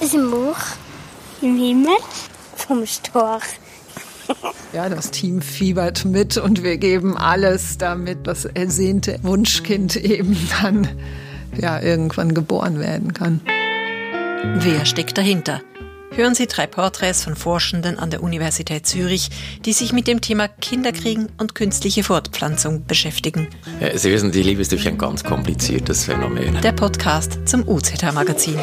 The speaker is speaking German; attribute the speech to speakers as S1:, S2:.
S1: Ist dem Buch. Im Himmel. Vom Storch.
S2: Ja, das Team fiebert mit und wir geben alles, damit das ersehnte Wunschkind eben dann ja, irgendwann geboren werden kann.
S3: Wer steckt dahinter? Hören Sie drei Porträts von Forschenden an der Universität Zürich, die sich mit dem Thema Kinderkriegen und künstliche Fortpflanzung beschäftigen.
S4: Äh, Sie wissen, die Liebe ist durch ein ganz kompliziertes Phänomen.
S3: Der Podcast zum UZH-Magazin.